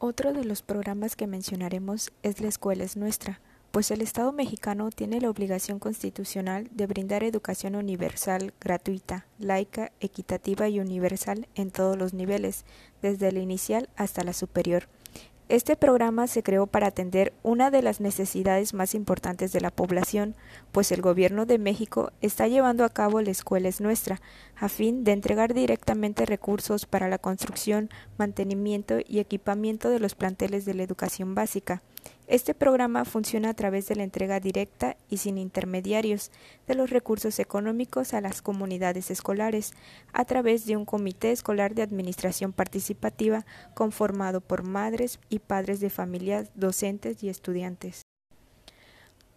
Otro de los programas que mencionaremos es La Escuela es Nuestra, pues el Estado mexicano tiene la obligación constitucional de brindar educación universal, gratuita, laica, equitativa y universal en todos los niveles, desde la inicial hasta la superior. Este programa se creó para atender una de las necesidades más importantes de la población, pues el Gobierno de México está llevando a cabo la Escuela es Nuestra, a fin de entregar directamente recursos para la construcción, mantenimiento y equipamiento de los planteles de la educación básica. Este programa funciona a través de la entrega directa y sin intermediarios de los recursos económicos a las comunidades escolares, a través de un comité escolar de administración participativa conformado por madres y padres de familias, docentes y estudiantes.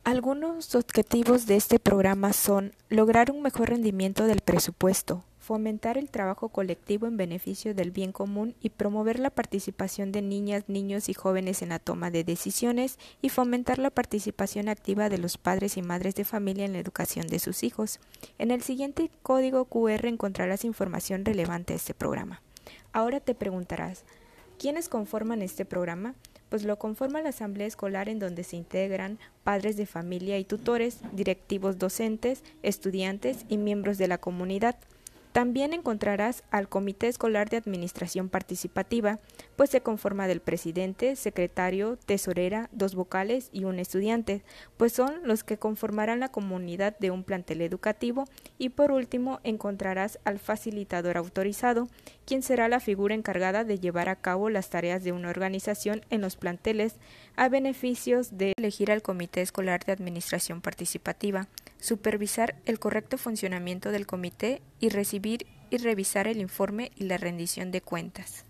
Algunos objetivos de este programa son lograr un mejor rendimiento del presupuesto, fomentar el trabajo colectivo en beneficio del bien común y promover la participación de niñas, niños y jóvenes en la toma de decisiones y fomentar la participación activa de los padres y madres de familia en la educación de sus hijos. En el siguiente código QR encontrarás información relevante a este programa. Ahora te preguntarás, ¿quiénes conforman este programa? Pues lo conforma la asamblea escolar en donde se integran padres de familia y tutores, directivos docentes, estudiantes y miembros de la comunidad. También encontrarás al Comité Escolar de Administración Participativa, pues se conforma del presidente, secretario, tesorera, dos vocales y un estudiante, pues son los que conformarán la comunidad de un plantel educativo. Y por último encontrarás al facilitador autorizado, quien será la figura encargada de llevar a cabo las tareas de una organización en los planteles a beneficios de elegir al Comité Escolar de Administración Participativa, supervisar el correcto funcionamiento del comité y recibir y revisar el informe y la rendición de cuentas.